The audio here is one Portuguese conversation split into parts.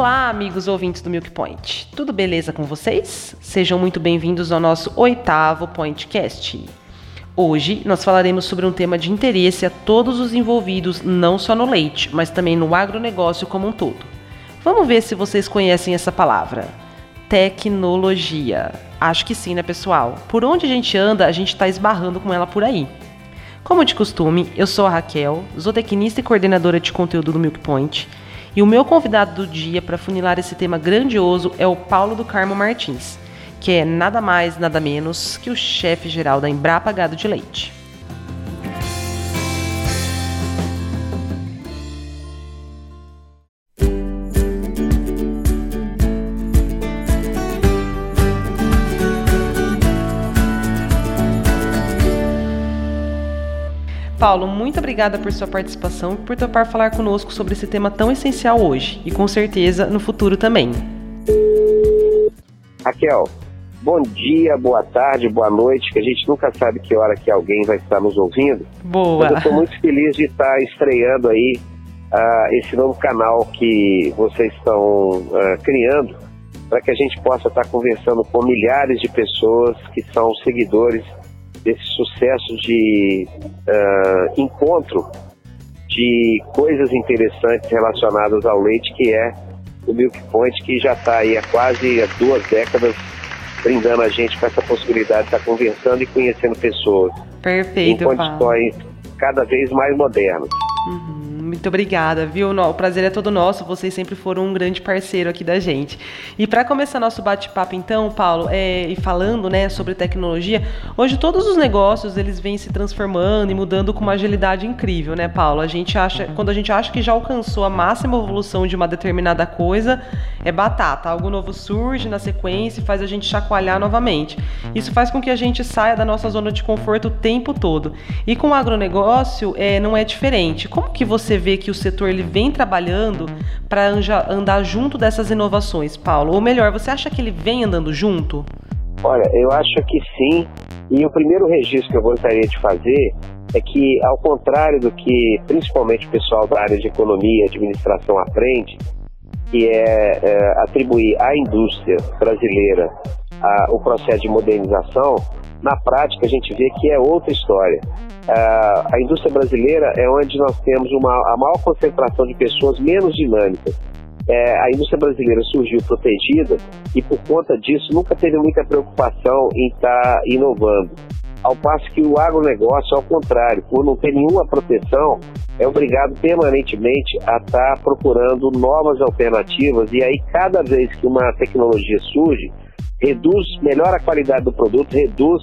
Olá, amigos ouvintes do Milk Point. Tudo beleza com vocês? Sejam muito bem-vindos ao nosso oitavo Pointcast. Hoje nós falaremos sobre um tema de interesse a todos os envolvidos, não só no leite, mas também no agronegócio como um todo. Vamos ver se vocês conhecem essa palavra. Tecnologia. Acho que sim, né, pessoal? Por onde a gente anda, a gente está esbarrando com ela por aí. Como de costume, eu sou a Raquel, zootecnista e coordenadora de conteúdo do Milk Point e o meu convidado do dia para funilar esse tema grandioso é o Paulo do Carmo Martins, que é nada mais, nada menos que o chefe geral da Embrapa Gado de Leite. Paulo, muito obrigada por sua participação e por topar falar conosco sobre esse tema tão essencial hoje e com certeza no futuro também. Raquel, bom dia, boa tarde, boa noite, que a gente nunca sabe que hora que alguém vai estar nos ouvindo. Boa. Mas eu estou muito feliz de estar estreando aí uh, esse novo canal que vocês estão uh, criando para que a gente possa estar conversando com milhares de pessoas que são seguidores desse sucesso de uh, encontro de coisas interessantes relacionadas ao leite, que é o Milk Point, que já está aí há quase duas décadas brindando a gente com essa possibilidade de estar conversando e conhecendo pessoas Perfeito, em condições Paulo. cada vez mais modernas. Uhum. Muito obrigada, viu? O prazer é todo nosso. Vocês sempre foram um grande parceiro aqui da gente. E para começar nosso bate-papo, então, Paulo, é, e falando, né, sobre tecnologia, hoje todos os negócios eles vêm se transformando e mudando com uma agilidade incrível, né, Paulo? A gente acha, quando a gente acha que já alcançou a máxima evolução de uma determinada coisa, é batata. Algo novo surge na sequência e faz a gente chacoalhar novamente. Isso faz com que a gente saia da nossa zona de conforto o tempo todo. E com o agronegócio é, não é diferente. Como que você vê que o setor ele vem trabalhando para andar junto dessas inovações, Paulo? Ou melhor, você acha que ele vem andando junto? Olha, eu acho que sim. E o primeiro registro que eu gostaria de fazer é que, ao contrário do que principalmente o pessoal da área de economia e administração aprende, que é, é atribuir à indústria brasileira a, o processo de modernização, na prática a gente vê que é outra história. Uh, a indústria brasileira é onde nós temos uma, a maior concentração de pessoas menos dinâmicas. É, a indústria brasileira surgiu protegida e, por conta disso, nunca teve muita preocupação em estar tá inovando. Ao passo que o agronegócio, ao contrário, por não ter nenhuma proteção, é obrigado permanentemente a estar tá procurando novas alternativas e aí cada vez que uma tecnologia surge, reduz, melhora a qualidade do produto, reduz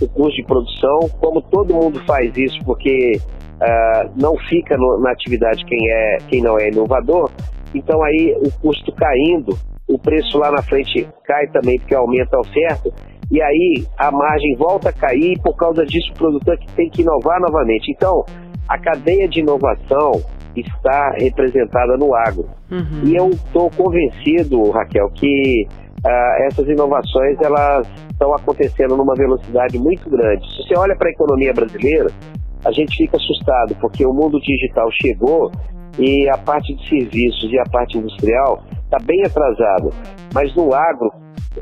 o custo de produção, como todo mundo faz isso porque uh, não fica no, na atividade quem, é, quem não é inovador, então aí o custo caindo, o preço lá na frente cai também porque aumenta a oferta, e aí a margem volta a cair e por causa disso o produtor que tem que inovar novamente. Então, a cadeia de inovação está representada no agro. Uhum. E eu estou convencido, Raquel, que uh, essas inovações elas estão acontecendo numa velocidade muito grande. Se você olha para a economia brasileira, a gente fica assustado porque o mundo digital chegou e a parte de serviços e a parte industrial está bem atrasada. Mas no agro,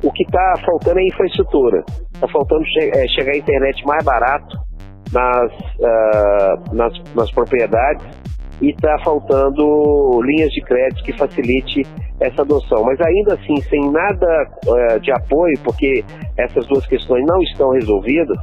o que está faltando é infraestrutura. Está faltando che é, chegar a internet mais barato nas, uh, nas, nas propriedades e está faltando linhas de crédito que facilite essa adoção. Mas ainda assim, sem nada uh, de apoio, porque essas duas questões não estão resolvidas,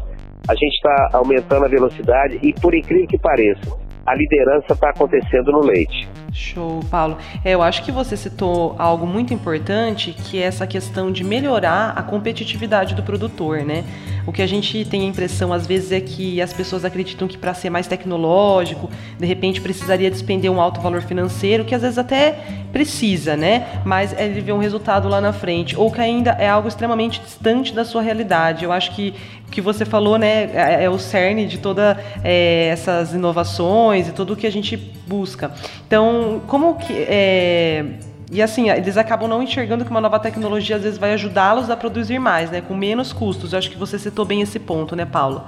a gente está aumentando a velocidade e, por incrível que pareça, a liderança está acontecendo no leite. Show, Paulo. É, eu acho que você citou algo muito importante, que é essa questão de melhorar a competitividade do produtor, né? O que a gente tem a impressão às vezes é que as pessoas acreditam que para ser mais tecnológico, de repente precisaria despender um alto valor financeiro, que às vezes até precisa, né? Mas ele vê um resultado lá na frente, ou que ainda é algo extremamente distante da sua realidade. Eu acho que que você falou, né, é, é o cerne de todas é, essas inovações e tudo o que a gente busca. Então, como que. É, e assim, eles acabam não enxergando que uma nova tecnologia às vezes vai ajudá-los a produzir mais, né? Com menos custos. Eu acho que você citou bem esse ponto, né, Paulo?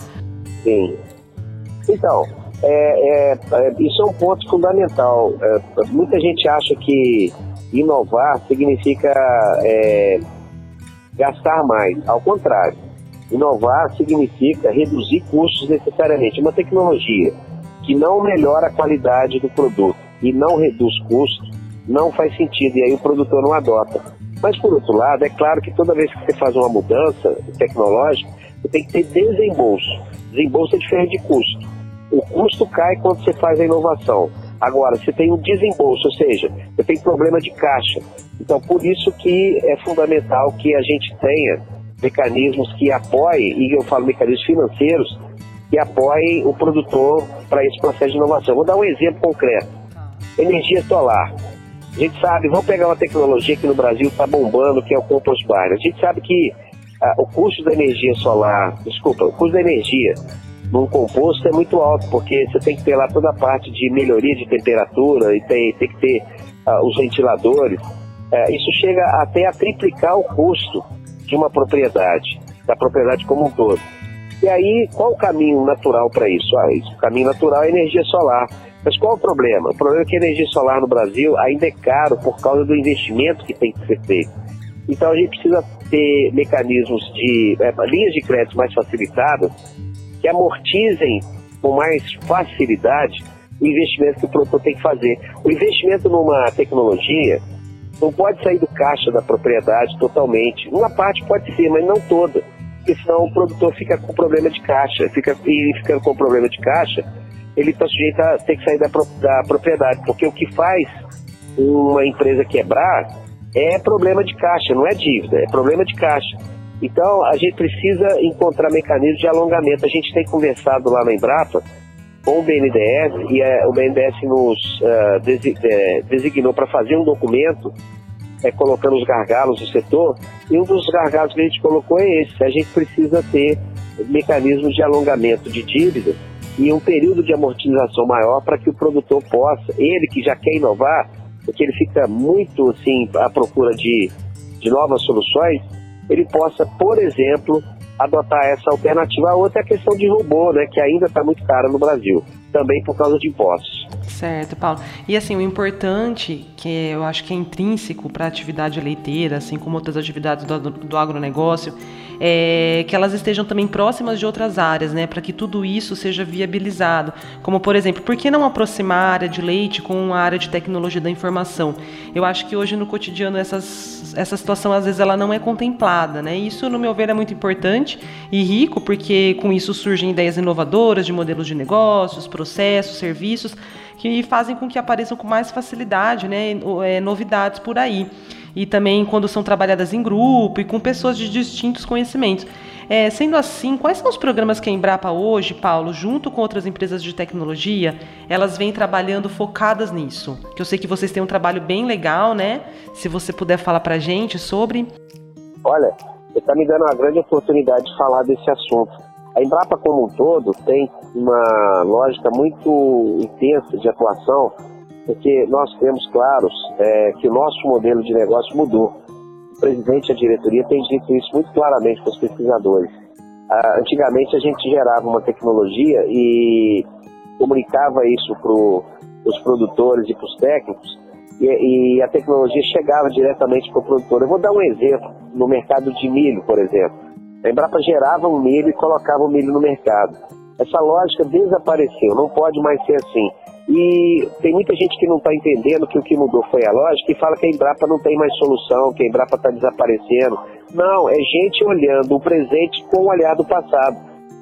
Sim. Então, é, é, é, isso é um ponto fundamental. Muita gente acha que inovar significa gastar mais. Ao contrário, inovar significa reduzir custos necessariamente. Uma tecnologia que não melhora a qualidade do produto e não reduz custos, não faz sentido, e aí o produtor não adota. Mas, por outro lado, é claro que toda vez que você faz uma mudança tecnológica, você tem que ter desembolso. Desembolso é diferente de custo. O custo cai quando você faz a inovação. Agora, você tem um desembolso, ou seja, você tem problema de caixa. Então, por isso que é fundamental que a gente tenha mecanismos que apoiem, e eu falo mecanismos financeiros, que apoiem o produtor para esse processo de inovação. Vou dar um exemplo concreto. Energia solar. A gente sabe, vamos pegar uma tecnologia que no Brasil está bombando, que é o compost bar. A gente sabe que ah, o custo da energia solar, desculpa, o custo da energia num composto é muito alto, porque você tem que ter lá toda a parte de melhoria de temperatura e tem, tem que ter ah, os ventiladores. É, isso chega até a triplicar o custo de uma propriedade, da propriedade como um todo. E aí, qual o caminho natural para isso? Ah, isso? O caminho natural é energia solar. Mas qual o problema? O problema é que a energia solar no Brasil ainda é caro por causa do investimento que tem que ser feito. Então a gente precisa ter mecanismos de é, linhas de crédito mais facilitadas que amortizem com mais facilidade o investimento que o produtor tem que fazer. O investimento numa tecnologia não pode sair do caixa da propriedade totalmente. Uma parte pode ser, mas não toda. Porque senão o produtor fica com problema de caixa. Fica, e ficando com problema de caixa, ele está sujeito a ter que sair da, da propriedade. Porque o que faz uma empresa quebrar é problema de caixa, não é dívida, é problema de caixa. Então a gente precisa encontrar mecanismos de alongamento. A gente tem conversado lá na Embrapa com o BNDES e é, o BNDES nos uh, designou para fazer um documento é, colocando os gargalos do setor e um dos gargalos que a gente colocou é esse. A gente precisa ter mecanismos de alongamento de dívida e um período de amortização maior para que o produtor possa, ele que já quer inovar, porque ele fica muito assim à procura de, de novas soluções, ele possa, por exemplo, adotar essa alternativa. A outra é a questão de robô, né, que ainda está muito cara no Brasil, também por causa de impostos. Certo, Paulo. E assim, o importante, que eu acho que é intrínseco para a atividade leiteira, assim como outras atividades do, do agronegócio, é, que elas estejam também próximas de outras áreas, né, para que tudo isso seja viabilizado. Como, por exemplo, por que não aproximar a área de leite com a área de tecnologia da informação? Eu acho que hoje no cotidiano essas, essa situação às vezes ela não é contemplada, né? Isso, no meu ver, é muito importante e rico, porque com isso surgem ideias inovadoras de modelos de negócios, processos, serviços que fazem com que apareçam com mais facilidade, né, é, novidades por aí e também quando são trabalhadas em grupo e com pessoas de distintos conhecimentos. É, sendo assim, quais são os programas que a Embrapa hoje, Paulo, junto com outras empresas de tecnologia, elas vêm trabalhando focadas nisso? Que eu sei que vocês têm um trabalho bem legal, né? Se você puder falar para a gente sobre. Olha, você está me dando uma grande oportunidade de falar desse assunto. A Embrapa como um todo tem uma lógica muito intensa de atuação porque nós temos claros é, que o nosso modelo de negócio mudou. O presidente e a diretoria têm dito isso muito claramente para os pesquisadores. Ah, antigamente a gente gerava uma tecnologia e comunicava isso para os produtores e para os técnicos e, e, a tecnologia chegava diretamente para o produtor. Eu vou dar um exemplo no mercado de milho, por exemplo. A Embrapa gerava um milho e colocava o milho no mercado. Essa lógica desapareceu, não pode mais ser assim. E tem muita gente que não está entendendo que o que mudou foi a lógica e fala que a Embrapa não tem mais solução, que a Embrapa está desaparecendo. Não, é gente olhando o presente com o olhar do passado.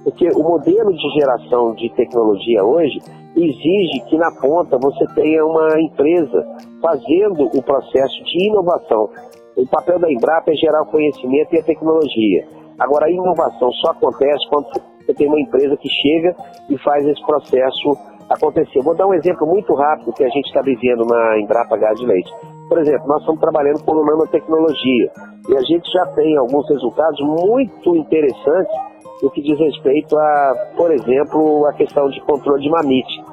Porque o modelo de geração de tecnologia hoje exige que na ponta você tenha uma empresa fazendo o processo de inovação. O papel da Embrapa é gerar o conhecimento e a tecnologia. Agora, a inovação só acontece quando você tem uma empresa que chega e faz esse processo acontecer. Vou dar um exemplo muito rápido que a gente está vivendo na Embrapa Gás de Leite. Por exemplo, nós estamos trabalhando com nanotecnologia e a gente já tem alguns resultados muito interessantes no que diz respeito a, por exemplo, a questão de controle de mamite.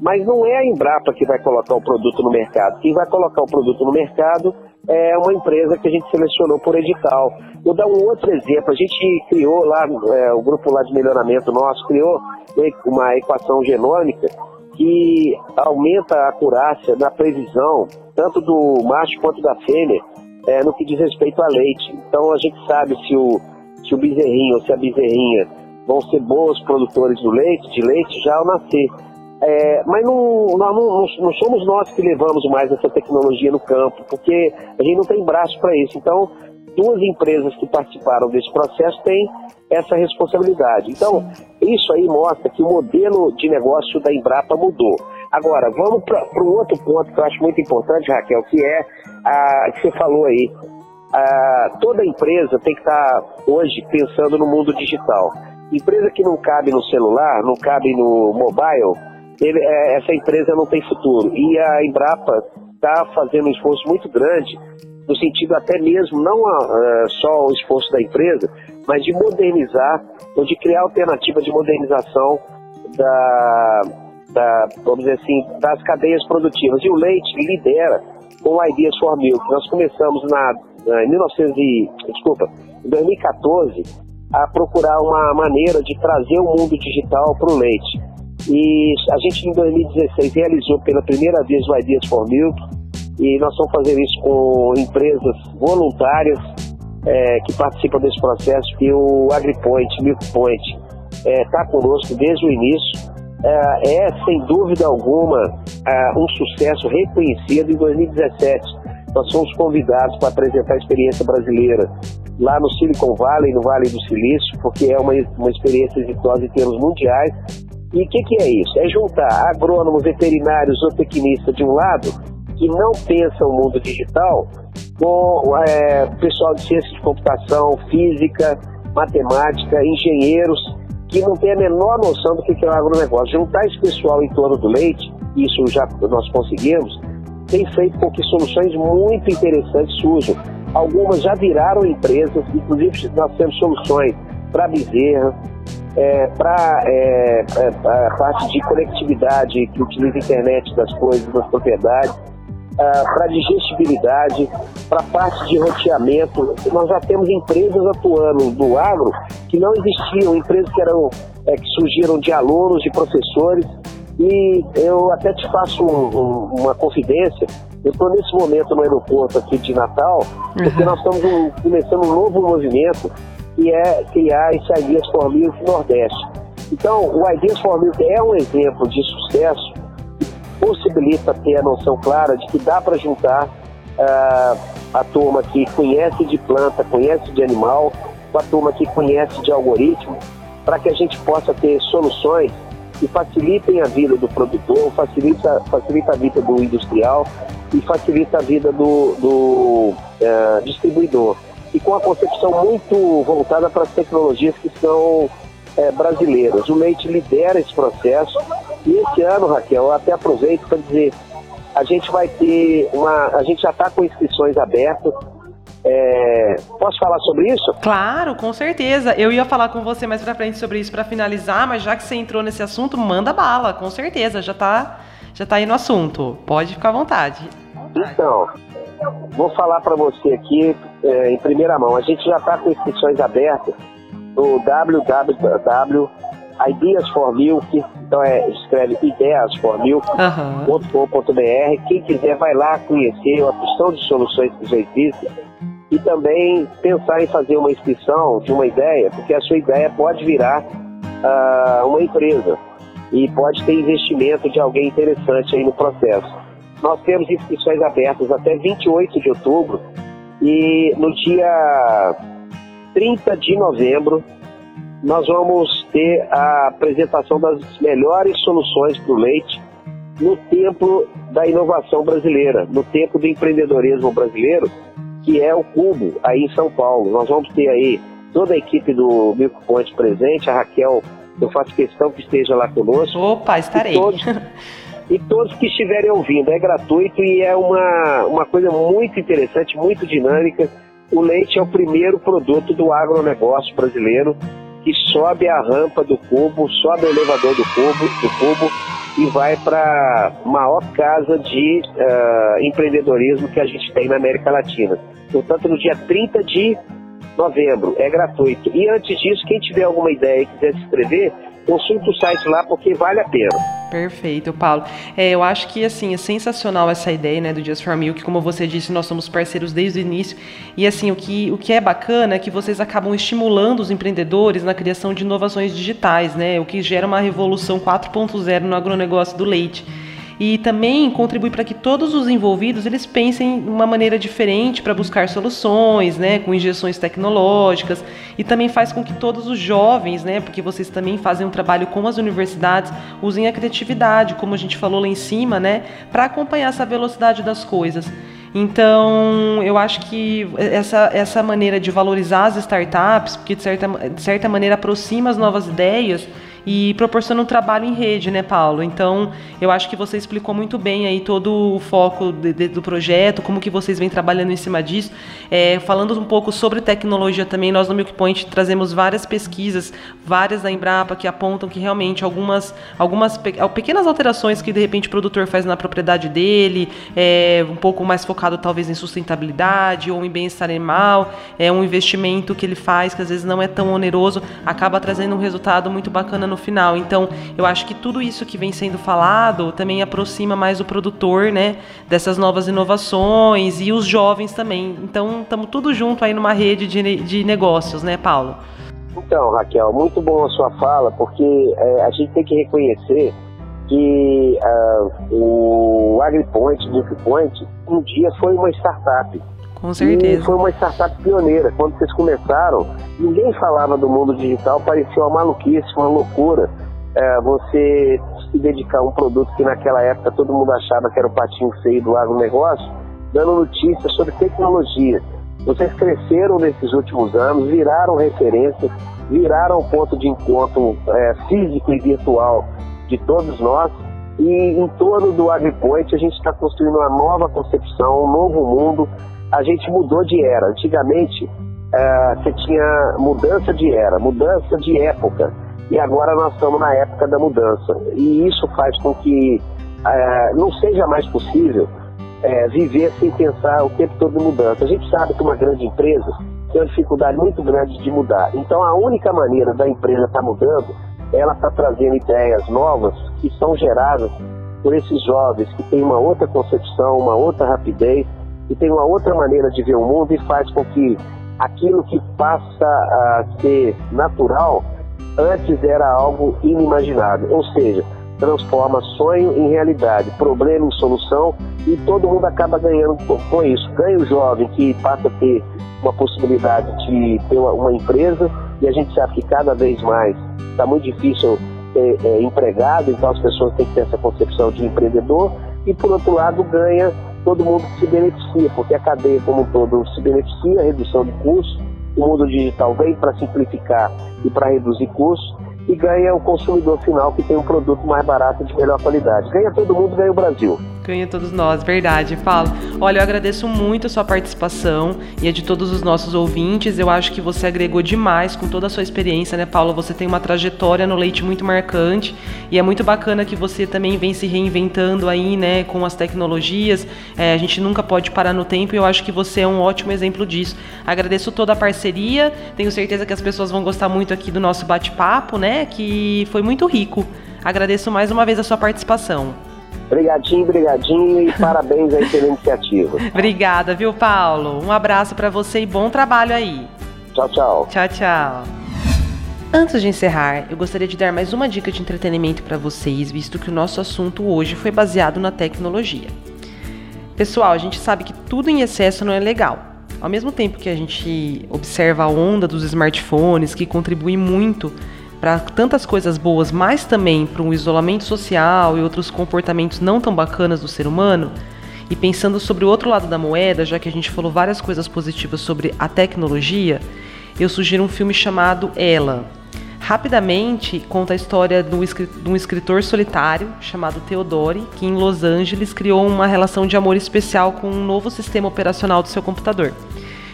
Mas não é a Embrapa que vai colocar o produto no mercado. Quem vai colocar o produto no mercado é uma empresa que a gente selecionou por edital. Vou dar um outro exemplo. A gente criou lá, é, o grupo lá de melhoramento nosso criou uma equação genômica que aumenta a acurácia na previsão, tanto do macho quanto da fêmea, é, no que diz respeito a leite. Então a gente sabe se o, se o bezerrinho ou se a bezerrinha vão ser bons produtores do leite, de leite já ao nascer. É, mas não, não, não, não, somos nós que levamos mais essa tecnologia no campo, porque a gente não tem braço para isso. Então, duas empresas que participaram desse processo têm essa responsabilidade. Então, isso aí mostra que o modelo de negócio da Embrapa mudou. Agora, vamos para um outro ponto que eu acho muito importante, Raquel, que é a que você falou aí. A, toda empresa tem que estar hoje pensando no mundo digital. Empresa que não cabe no celular, não cabe no mobile, ele, é, essa empresa não tem futuro. E a Embrapa está fazendo um esforço muito grande no sentido até mesmo, não uh, só o esforço da empresa, mas de modernizar, ou de criar alternativa de modernização da, da, vamos dizer assim, das cadeias produtivas. E o leite lidera com o Ideas for Milk. Nós começamos na, na, em 1900 e, desculpa, em 2014 a procurar uma maneira de trazer o mundo digital para o leite. E a gente em 2016 realizou pela primeira vez o Ideas for e nós vamos fazer isso com empresas voluntárias é, que participam desse processo, e o AgriPoint, MilkPoint, está é, tá conosco desde o início. É, é sem dúvida alguma, é, um sucesso reconhecido em 2017. Nós fomos convidados para apresentar a experiência brasileira lá no Silicon Valley, no Vale do Silício, porque é uma, uma experiência exitosa em termos mundiais. E o que, que é isso? É juntar agrônomos, veterinários, zootecnistas de um lado que não pensa o mundo digital com é, pessoal de ciência de computação, física, matemática, engenheiros, que não tem a menor noção do que é o agronegócio. Juntar esse pessoal em torno do leite, isso já nós conseguimos, tem feito com que soluções muito interessantes surjam. Algumas já viraram empresas, inclusive nós temos soluções para bezerra, é, para é, é, a parte de conectividade que utiliza a internet das coisas, das propriedades, uh, para digestibilidade, para parte de roteamento. Nós já temos empresas atuando no agro que não existiam, empresas que, eram, é, que surgiram de alunos, de professores. E eu até te faço um, um, uma confidência. Eu estou nesse momento no aeroporto aqui de Natal, porque uhum. nós estamos um, começando um novo movimento que é criar esse Ideas for Milk Nordeste. Então, o Ideas for é um exemplo de sucesso possibilita ter a noção clara de que dá para juntar uh, a turma que conhece de planta, conhece de animal, com a turma que conhece de algoritmo, para que a gente possa ter soluções que facilitem a vida do produtor, facilita, facilita a vida do industrial e facilita a vida do, do uh, distribuidor. E com a concepção muito voltada para as tecnologias que são é, brasileiras. O leite lidera esse processo e esse ano, Raquel, eu até aproveito para dizer, a gente vai ter uma. A gente já está com inscrições abertas. É, posso falar sobre isso? Claro, com certeza. Eu ia falar com você mais para frente sobre isso para finalizar, mas já que você entrou nesse assunto, manda bala, com certeza. Já está já tá aí no assunto. Pode ficar à vontade. Então, vou falar para você aqui é, em primeira mão. A gente já está com inscrições abertas no www Ideas for Milk, então é, escreve ideias for milk.com.br. Uhum. Quem quiser vai lá conhecer a opção de soluções que já existem e também pensar em fazer uma inscrição de uma ideia, porque a sua ideia pode virar uh, uma empresa e pode ter investimento de alguém interessante aí no processo. Nós temos inscrições abertas até 28 de outubro e no dia 30 de novembro nós vamos ter a apresentação das melhores soluções para o leite no templo da inovação brasileira, no templo do empreendedorismo brasileiro, que é o Cubo, aí em São Paulo. Nós vamos ter aí toda a equipe do Milk Point presente, a Raquel, eu faço questão que esteja lá conosco. Opa, estarei. E todos, e todos que estiverem ouvindo, é gratuito e é uma, uma coisa muito interessante, muito dinâmica. O leite é o primeiro produto do agronegócio brasileiro que sobe a rampa do cubo, sobe o elevador do cubo, do cubo e vai para a maior casa de uh, empreendedorismo que a gente tem na América Latina. Portanto, no dia 30 de novembro, é gratuito. E antes disso, quem tiver alguma ideia e quiser se inscrever, consulte o site lá porque vale a pena. Perfeito, Paulo. É, eu acho que assim é sensacional essa ideia, né, do Just for Milk, como você disse, nós somos parceiros desde o início. E assim, o que, o que é bacana é que vocês acabam estimulando os empreendedores na criação de inovações digitais, né, o que gera uma revolução 4.0 no agronegócio do leite e também contribui para que todos os envolvidos eles pensem de uma maneira diferente para buscar soluções, né, com injeções tecnológicas e também faz com que todos os jovens, né, porque vocês também fazem um trabalho com as universidades, usem a criatividade, como a gente falou lá em cima, né, para acompanhar essa velocidade das coisas. Então, eu acho que essa, essa maneira de valorizar as startups, porque de certa, de certa maneira aproxima as novas ideias, e proporciona um trabalho em rede, né, Paulo? Então, eu acho que você explicou muito bem aí todo o foco de, de, do projeto, como que vocês vêm trabalhando em cima disso. É, falando um pouco sobre tecnologia também, nós no Milk Point trazemos várias pesquisas, várias da Embrapa, que apontam que realmente algumas, algumas pe pequenas alterações que de repente o produtor faz na propriedade dele, é, um pouco mais focado talvez em sustentabilidade ou em bem-estar animal, é um investimento que ele faz que às vezes não é tão oneroso, acaba trazendo um resultado muito bacana no final. Então, eu acho que tudo isso que vem sendo falado também aproxima mais o produtor, né, dessas novas inovações e os jovens também. Então, estamos tudo junto aí numa rede de, de negócios, né, Paulo? Então, Raquel, muito bom a sua fala, porque é, a gente tem que reconhecer que uh, o AgriPoint, o Point, um dia foi uma startup. Com certeza. E foi uma startup pioneira. Quando vocês começaram, ninguém falava do mundo digital, parecia uma maluquice, uma loucura. É, você se dedicar a um produto que naquela época todo mundo achava que era o patinho feio do agronegócio, dando notícias sobre tecnologia. Vocês cresceram nesses últimos anos, viraram referência, viraram ponto de encontro é, físico e virtual de todos nós. E em torno do AgriPoint a gente está construindo uma nova concepção, um novo mundo, a gente mudou de era. Antigamente, uh, você tinha mudança de era, mudança de época. E agora nós estamos na época da mudança. E isso faz com que uh, não seja mais possível uh, viver sem pensar o tempo todo em mudança. A gente sabe que uma grande empresa tem uma dificuldade muito grande de mudar. Então, a única maneira da empresa estar tá mudando, ela está trazendo ideias novas que são geradas por esses jovens que têm uma outra concepção, uma outra rapidez e tem uma outra maneira de ver o mundo e faz com que aquilo que passa a ser natural antes era algo inimaginável. Ou seja, transforma sonho em realidade, problema em solução e todo mundo acaba ganhando com isso. Ganha o jovem que passa a ter uma possibilidade de ter uma, empresa e a gente sabe que cada vez mais está muito difícil ter é, empregado, então as pessoas têm que ter essa concepção de empreendedor e por outro lado ganha todo mundo se beneficia, porque a cadeia como um todo se beneficia, redução de custos, o mundo digital vem para simplificar e para reduzir custos, e ganha o consumidor final que tem um produto mais barato de melhor qualidade. Ganha todo mundo, ganha o Brasil. Ganha todos nós, verdade, falo. Olha, eu agradeço muito a sua participação e a de todos os nossos ouvintes. Eu acho que você agregou demais com toda a sua experiência, né, Paulo? Você tem uma trajetória no leite muito marcante e é muito bacana que você também vem se reinventando aí, né, com as tecnologias. É, a gente nunca pode parar no tempo e eu acho que você é um ótimo exemplo disso. Agradeço toda a parceria, tenho certeza que as pessoas vão gostar muito aqui do nosso bate-papo, né, que foi muito rico. Agradeço mais uma vez a sua participação. Obrigadinho, brigadinho e parabéns aí pela iniciativa. Obrigada, viu, Paulo? Um abraço para você e bom trabalho aí. Tchau, tchau. Tchau, tchau. Antes de encerrar, eu gostaria de dar mais uma dica de entretenimento para vocês, visto que o nosso assunto hoje foi baseado na tecnologia. Pessoal, a gente sabe que tudo em excesso não é legal. Ao mesmo tempo que a gente observa a onda dos smartphones, que contribuem muito para tantas coisas boas, mas também para um isolamento social e outros comportamentos não tão bacanas do ser humano, e pensando sobre o outro lado da moeda, já que a gente falou várias coisas positivas sobre a tecnologia, eu sugiro um filme chamado Ela. Rapidamente conta a história de um escritor solitário chamado Theodore, que em Los Angeles criou uma relação de amor especial com um novo sistema operacional do seu computador.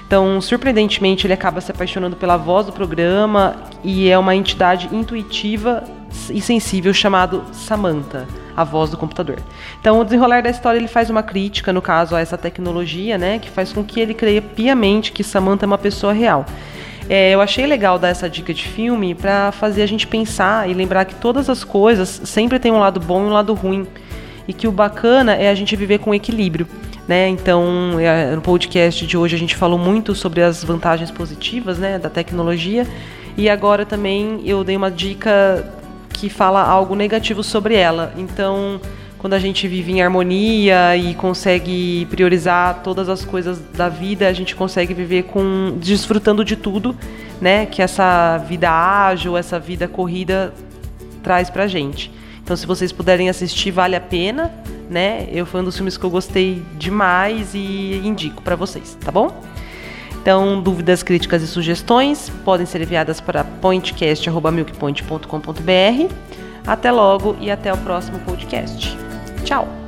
Então, surpreendentemente, ele acaba se apaixonando pela voz do programa e é uma entidade intuitiva e sensível chamado Samantha, a voz do computador. Então, o desenrolar da história ele faz uma crítica, no caso, a essa tecnologia, né, que faz com que ele creia piamente que Samantha é uma pessoa real. É, eu achei legal dar essa dica de filme para fazer a gente pensar e lembrar que todas as coisas sempre tem um lado bom e um lado ruim. E que o bacana é a gente viver com equilíbrio. Né? Então, é, no podcast de hoje a gente falou muito sobre as vantagens positivas né, da tecnologia. E agora também eu dei uma dica que fala algo negativo sobre ela. Então, quando a gente vive em harmonia e consegue priorizar todas as coisas da vida, a gente consegue viver com desfrutando de tudo, né? Que essa vida ágil, essa vida corrida traz pra gente. Então, se vocês puderem assistir, vale a pena, né? Eu foi um dos filmes que eu gostei demais e indico para vocês, tá bom? Então, dúvidas, críticas e sugestões podem ser enviadas para pointcast.milkpoint.com.br. Até logo e até o próximo podcast. Tchau!